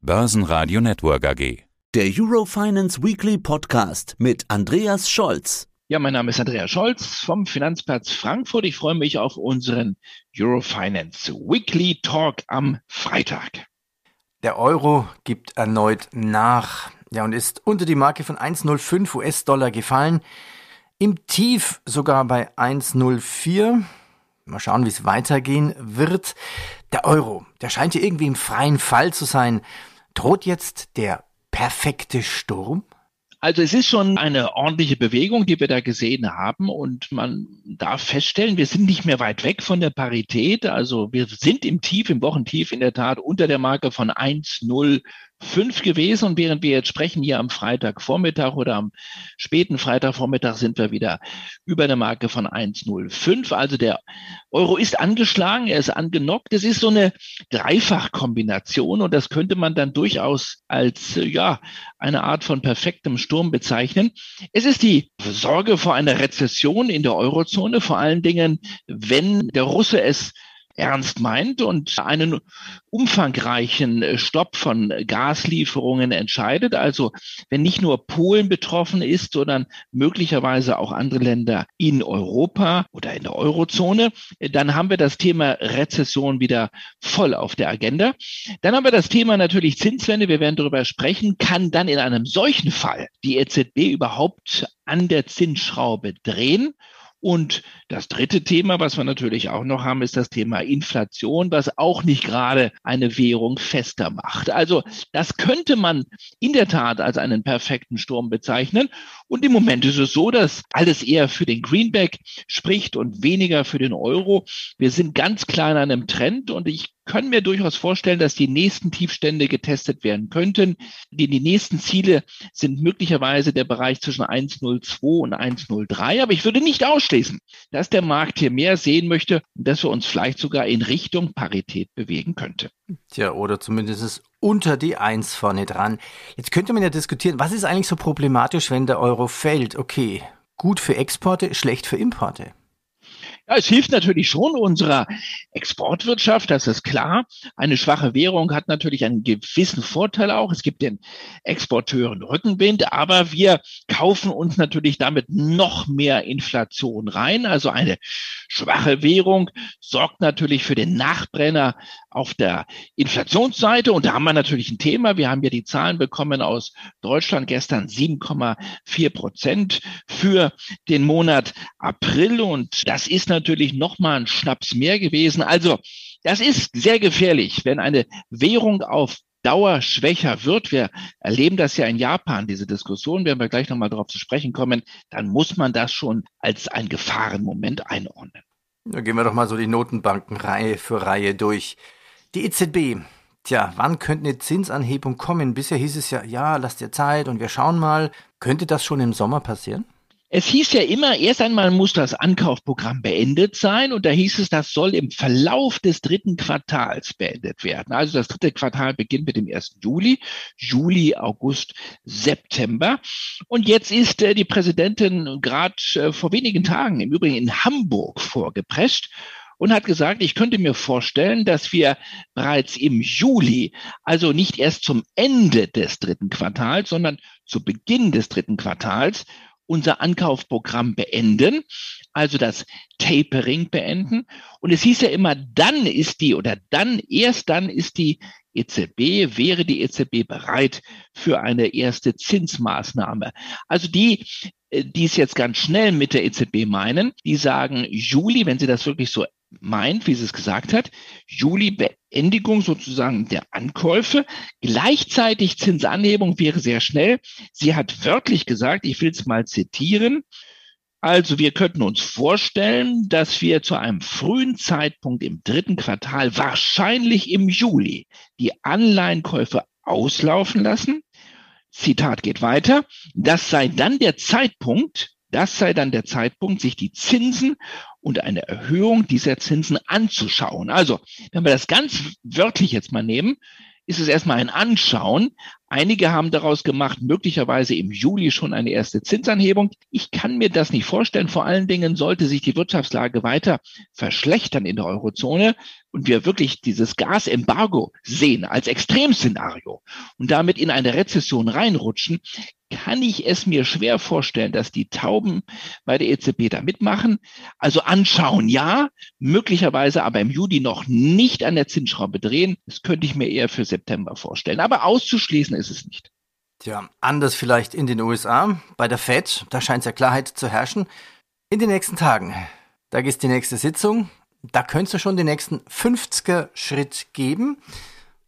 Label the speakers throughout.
Speaker 1: Börsenradio Network AG.
Speaker 2: Der Eurofinance Weekly Podcast mit Andreas Scholz.
Speaker 3: Ja, mein Name ist Andreas Scholz vom Finanzplatz Frankfurt. Ich freue mich auf unseren Eurofinance Weekly Talk am Freitag.
Speaker 4: Der Euro gibt erneut nach. Ja, und ist unter die Marke von 1,05 US-Dollar gefallen. Im Tief sogar bei 1,04. Mal schauen, wie es weitergehen wird. Der Euro, der scheint hier irgendwie im freien Fall zu sein. Droht jetzt der perfekte Sturm?
Speaker 3: Also es ist schon eine ordentliche Bewegung, die wir da gesehen haben und man darf feststellen, wir sind nicht mehr weit weg von der Parität. Also wir sind im Tief, im Wochentief in der Tat unter der Marke von 1,0 fünf gewesen. Und während wir jetzt sprechen, hier am Freitagvormittag oder am späten Freitagvormittag sind wir wieder über der Marke von 1,05. Also der Euro ist angeschlagen, er ist angenockt. Es ist so eine Dreifachkombination und das könnte man dann durchaus als, ja, eine Art von perfektem Sturm bezeichnen. Es ist die Sorge vor einer Rezession in der Eurozone, vor allen Dingen, wenn der Russe es ernst meint und einen umfangreichen äh, Stopp von Gaslieferungen entscheidet. Also wenn nicht nur Polen betroffen ist, sondern möglicherweise auch andere Länder in Europa oder in der Eurozone, äh, dann haben wir das Thema Rezession wieder voll auf der Agenda. Dann haben wir das Thema natürlich Zinswende. Wir werden darüber sprechen. Kann dann in einem solchen Fall die EZB überhaupt an der Zinsschraube drehen? Und das dritte Thema, was wir natürlich auch noch haben, ist das Thema Inflation, was auch nicht gerade eine Währung fester macht. Also das könnte man in der Tat als einen perfekten Sturm bezeichnen. Und im Moment ist es so, dass alles eher für den Greenback spricht und weniger für den Euro. Wir sind ganz klar in einem Trend und ich kann mir durchaus vorstellen, dass die nächsten Tiefstände getestet werden könnten. Die, die nächsten Ziele sind möglicherweise der Bereich zwischen 1,02 und 1,03. Aber ich würde nicht ausschließen, dass der Markt hier mehr sehen möchte und dass wir uns vielleicht sogar in Richtung Parität bewegen könnte.
Speaker 4: Tja, oder zumindest unter die Eins vorne dran. Jetzt könnte man ja diskutieren, was ist eigentlich so problematisch, wenn der Euro fällt? Okay, gut für Exporte, schlecht für Importe.
Speaker 3: Ja, es hilft natürlich schon unserer Exportwirtschaft, das ist klar. Eine schwache Währung hat natürlich einen gewissen Vorteil auch. Es gibt den Exporteuren Rückenwind, aber wir kaufen uns natürlich damit noch mehr Inflation rein. Also eine schwache Währung sorgt natürlich für den Nachbrenner auf der Inflationsseite. Und da haben wir natürlich ein Thema. Wir haben ja die Zahlen bekommen aus Deutschland gestern 7,4 Prozent für den Monat April. Und das ist natürlich nochmal ein Schnaps mehr gewesen. Also das ist sehr gefährlich, wenn eine Währung auf Dauer schwächer wird, wir erleben das ja in Japan, diese Diskussion, werden wir gleich nochmal darauf zu sprechen kommen, dann muss man das schon als ein Gefahrenmoment einordnen.
Speaker 4: Da gehen wir doch mal so die Notenbanken Reihe für Reihe durch. Die EZB, tja, wann könnte eine Zinsanhebung kommen? Bisher hieß es ja, ja, lasst dir Zeit und wir schauen mal. Könnte das schon im Sommer passieren?
Speaker 3: Es hieß ja immer, erst einmal muss das Ankaufprogramm beendet sein und da hieß es, das soll im Verlauf des dritten Quartals beendet werden. Also das dritte Quartal beginnt mit dem 1. Juli, Juli, August, September. Und jetzt ist äh, die Präsidentin gerade äh, vor wenigen Tagen im Übrigen in Hamburg vorgeprescht und hat gesagt, ich könnte mir vorstellen, dass wir bereits im Juli, also nicht erst zum Ende des dritten Quartals, sondern zu Beginn des dritten Quartals unser Ankaufprogramm beenden, also das Tapering beenden. Und es hieß ja immer, dann ist die oder dann, erst dann ist die EZB, wäre die EZB bereit für eine erste Zinsmaßnahme. Also die, äh, die es jetzt ganz schnell mit der EZB meinen, die sagen Juli, wenn sie das wirklich so meint, wie sie es gesagt hat, Juli Beendigung sozusagen der Ankäufe. Gleichzeitig Zinsanhebung wäre sehr schnell. Sie hat wörtlich gesagt, ich will es mal zitieren, also wir könnten uns vorstellen, dass wir zu einem frühen Zeitpunkt im dritten Quartal, wahrscheinlich im Juli, die Anleihenkäufe auslaufen lassen. Zitat geht weiter. Das sei dann der Zeitpunkt, das sei dann der Zeitpunkt, sich die Zinsen und eine Erhöhung dieser Zinsen anzuschauen. Also, wenn wir das ganz wörtlich jetzt mal nehmen, ist es erstmal ein Anschauen. Einige haben daraus gemacht, möglicherweise im Juli schon eine erste Zinsanhebung. Ich kann mir das nicht vorstellen. Vor allen Dingen sollte sich die Wirtschaftslage weiter verschlechtern in der Eurozone und wir wirklich dieses Gasembargo sehen als Extremszenario und damit in eine Rezession reinrutschen, kann ich es mir schwer vorstellen, dass die Tauben bei der EZB da mitmachen. Also anschauen, ja, möglicherweise aber im Juli noch nicht an der Zinsschraube drehen. Das könnte ich mir eher für September vorstellen. Aber auszuschließen ist es nicht.
Speaker 4: Tja, anders vielleicht in den USA. Bei der Fed, da scheint es ja Klarheit zu herrschen. In den nächsten Tagen, da ist die nächste Sitzung. Da könntest du schon den nächsten 50er Schritt geben.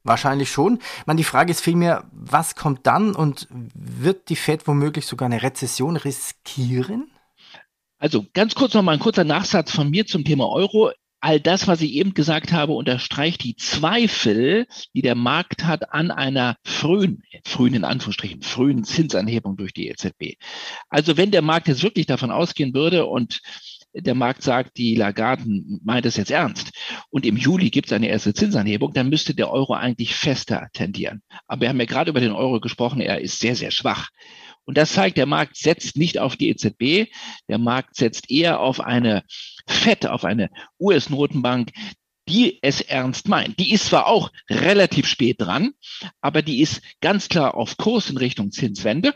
Speaker 4: Wahrscheinlich schon. Man, die Frage ist vielmehr, was kommt dann und wird die Fed womöglich sogar eine Rezession riskieren?
Speaker 3: Also ganz kurz noch mal ein kurzer Nachsatz von mir zum Thema Euro. All das, was ich eben gesagt habe, unterstreicht die Zweifel, die der Markt hat an einer frühen, frühen in Anführungsstrichen, frühen Zinsanhebung durch die EZB. Also wenn der Markt jetzt wirklich davon ausgehen würde und der Markt sagt, die Lagarden meint es jetzt ernst und im Juli gibt es eine erste Zinsanhebung, dann müsste der Euro eigentlich fester tendieren. Aber wir haben ja gerade über den Euro gesprochen, er ist sehr, sehr schwach. Und das zeigt, der Markt setzt nicht auf die EZB, der Markt setzt eher auf eine FED, auf eine US-Notenbank, die es ernst meint. Die ist zwar auch relativ spät dran, aber die ist ganz klar auf Kurs in Richtung Zinswende.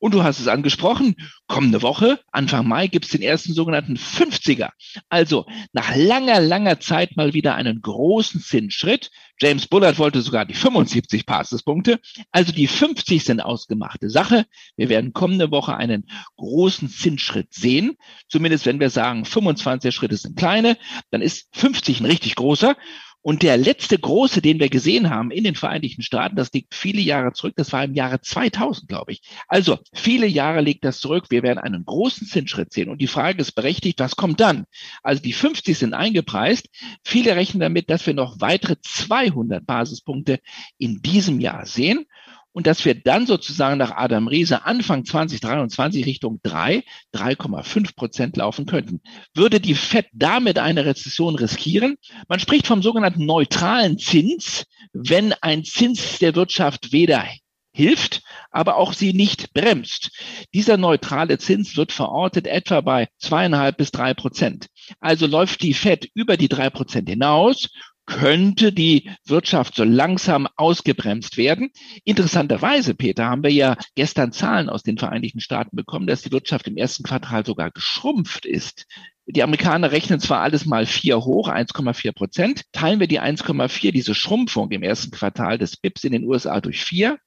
Speaker 3: Und du hast es angesprochen, kommende Woche, Anfang Mai, gibt es den ersten sogenannten 50er. Also nach langer, langer Zeit mal wieder einen großen Zinsschritt. James Bullard wollte sogar die 75 Basispunkte. Also die 50 sind ausgemachte Sache. Wir werden kommende Woche einen großen Zinsschritt sehen. Zumindest wenn wir sagen, 25 Schritte sind kleine, dann ist 50 ein richtig großer. Und der letzte große, den wir gesehen haben in den Vereinigten Staaten, das liegt viele Jahre zurück, das war im Jahre 2000, glaube ich. Also viele Jahre liegt das zurück. Wir werden einen großen Zinsschritt sehen. Und die Frage ist berechtigt, was kommt dann? Also die 50 sind eingepreist. Viele rechnen damit, dass wir noch weitere 200 Basispunkte in diesem Jahr sehen und dass wir dann sozusagen nach Adam Riese Anfang 2023 Richtung 3, 3,5 Prozent laufen könnten. Würde die FED damit eine Rezession riskieren? Man spricht vom sogenannten neutralen Zins, wenn ein Zins der Wirtschaft weder hilft, aber auch sie nicht bremst. Dieser neutrale Zins wird verortet etwa bei zweieinhalb bis drei Prozent. Also läuft die Fed über die drei Prozent hinaus könnte die Wirtschaft so langsam ausgebremst werden. Interessanterweise, Peter, haben wir ja gestern Zahlen aus den Vereinigten Staaten bekommen, dass die Wirtschaft im ersten Quartal sogar geschrumpft ist. Die Amerikaner rechnen zwar alles mal vier hoch, 1,4 Prozent. Teilen wir die 1,4, diese Schrumpfung im ersten Quartal des BIPs in den USA durch vier.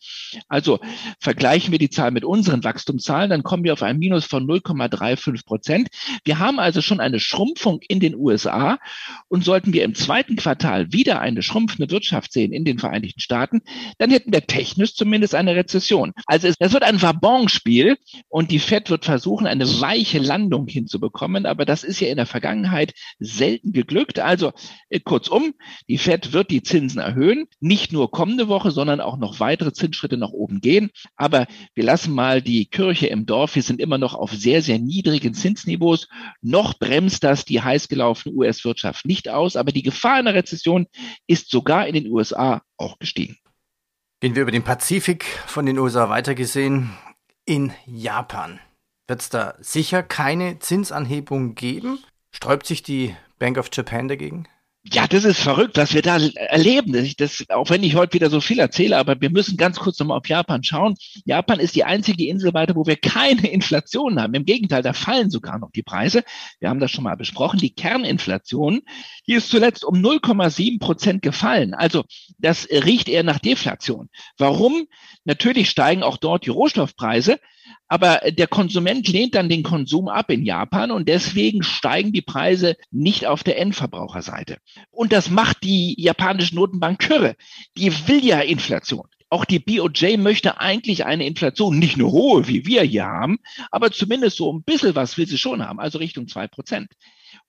Speaker 3: Also vergleichen wir die Zahl mit unseren Wachstumszahlen, dann kommen wir auf ein Minus von 0,35 Prozent. Wir haben also schon eine Schrumpfung in den USA und sollten wir im zweiten Quartal wieder eine schrumpfende Wirtschaft sehen in den Vereinigten Staaten, dann hätten wir technisch zumindest eine Rezession. Also das wird ein Wabonspiel und die Fed wird versuchen, eine weiche Landung hinzubekommen, aber das ist ist ja in der Vergangenheit selten geglückt. Also äh, kurzum, die Fed wird die Zinsen erhöhen, nicht nur kommende Woche, sondern auch noch weitere Zinsschritte nach oben gehen. Aber wir lassen mal die Kirche im Dorf. Wir sind immer noch auf sehr, sehr niedrigen Zinsniveaus. Noch bremst das die heiß gelaufene US-Wirtschaft nicht aus, aber die Gefahr einer Rezession ist sogar in den USA auch gestiegen.
Speaker 4: Gehen wir über den Pazifik von den USA weitergesehen in Japan. Wird es da sicher keine Zinsanhebung geben? Sträubt sich die Bank of Japan dagegen?
Speaker 3: Ja, das ist verrückt, was wir da erleben. Das, das, auch wenn ich heute wieder so viel erzähle, aber wir müssen ganz kurz nochmal auf Japan schauen. Japan ist die einzige Insel weiter, wo wir keine Inflation haben. Im Gegenteil, da fallen sogar noch die Preise. Wir haben das schon mal besprochen. Die Kerninflation, die ist zuletzt um 0,7 Prozent gefallen. Also das riecht eher nach Deflation. Warum? Natürlich steigen auch dort die Rohstoffpreise, aber der Konsument lehnt dann den Konsum ab in Japan und deswegen steigen die Preise nicht auf der Endverbraucherseite. Und das macht die japanische Notenbank Kürre. Die will ja Inflation. Auch die BOJ möchte eigentlich eine Inflation, nicht nur hohe, wie wir hier haben, aber zumindest so ein bisschen was will sie schon haben, also Richtung zwei Prozent.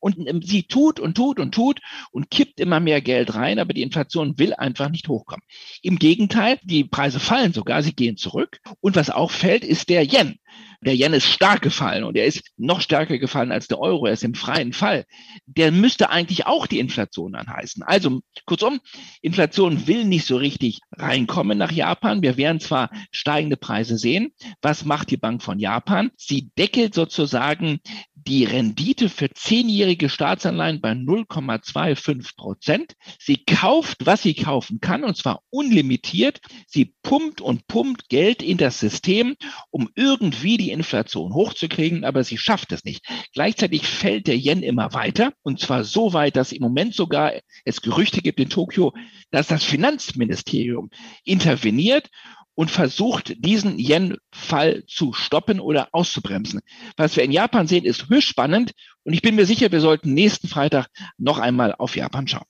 Speaker 3: Und ähm, sie tut und tut und tut und kippt immer mehr Geld rein, aber die Inflation will einfach nicht hochkommen. Im Gegenteil, die Preise fallen sogar, sie gehen zurück. Und was auch fällt, ist der Yen. Der Yen ist stark gefallen und er ist noch stärker gefallen als der Euro. Er ist im freien Fall. Der müsste eigentlich auch die Inflation anheißen. Also kurzum, Inflation will nicht so richtig reinkommen nach Japan. Wir werden zwar steigende Preise sehen. Was macht die Bank von Japan? Sie deckelt sozusagen die Rendite für zehnjährige Staatsanleihen bei 0,25 Prozent. Sie kauft, was sie kaufen kann, und zwar unlimitiert. Sie pumpt und pumpt Geld in das System, um irgendwie die Inflation hochzukriegen, aber sie schafft es nicht. Gleichzeitig fällt der Yen immer weiter, und zwar so weit, dass im Moment sogar es Gerüchte gibt in Tokio, dass das Finanzministerium interveniert und versucht, diesen Yen-Fall zu stoppen oder auszubremsen. Was wir in Japan sehen, ist höchst spannend und ich bin mir sicher, wir sollten nächsten Freitag noch einmal auf Japan schauen.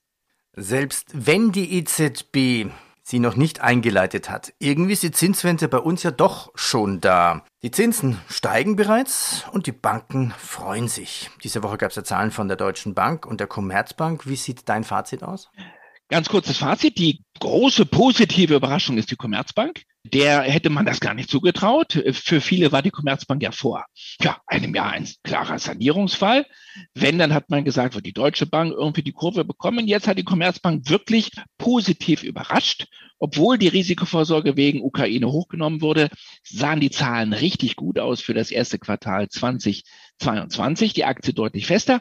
Speaker 4: Selbst wenn die EZB sie noch nicht eingeleitet hat, irgendwie ist die Zinswende bei uns ja doch schon da. Die Zinsen steigen bereits und die Banken freuen sich. Diese Woche gab es ja Zahlen von der Deutschen Bank und der Commerzbank. Wie sieht dein Fazit aus?
Speaker 3: Ganz kurzes Fazit. Die große positive Überraschung ist die Commerzbank. Der hätte man das gar nicht zugetraut. Für viele war die Commerzbank ja vor ja, einem Jahr ein klarer Sanierungsfall. Wenn, dann hat man gesagt, wird die Deutsche Bank irgendwie die Kurve bekommen. Jetzt hat die Commerzbank wirklich positiv überrascht. Obwohl die Risikovorsorge wegen Ukraine hochgenommen wurde, sahen die Zahlen richtig gut aus für das erste Quartal 2022. Die Aktie deutlich fester.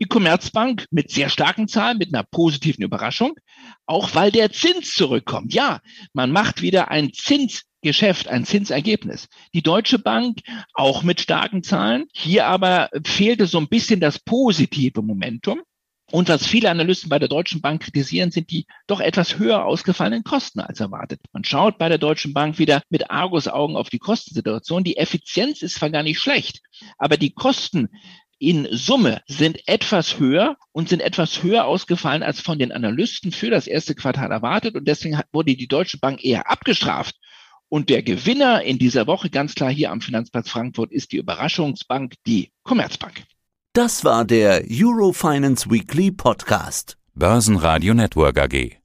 Speaker 3: Die Commerzbank mit sehr starken Zahlen, mit einer positiven Überraschung, auch weil der Zins zurückkommt. Ja, man macht wieder ein Zinsgeschäft, ein Zinsergebnis. Die Deutsche Bank auch mit starken Zahlen. Hier aber fehlte so ein bisschen das positive Momentum. Und was viele Analysten bei der Deutschen Bank kritisieren, sind die doch etwas höher ausgefallenen Kosten als erwartet. Man schaut bei der Deutschen Bank wieder mit Argus-Augen auf die Kostensituation. Die Effizienz ist zwar gar nicht schlecht, aber die Kosten in Summe sind etwas höher und sind etwas höher ausgefallen als von den Analysten für das erste Quartal erwartet. Und deswegen wurde die Deutsche Bank eher abgestraft. Und der Gewinner in dieser Woche, ganz klar hier am Finanzplatz Frankfurt, ist die Überraschungsbank, die Commerzbank.
Speaker 2: Das war der Eurofinance Weekly Podcast.
Speaker 1: Börsenradio Network AG.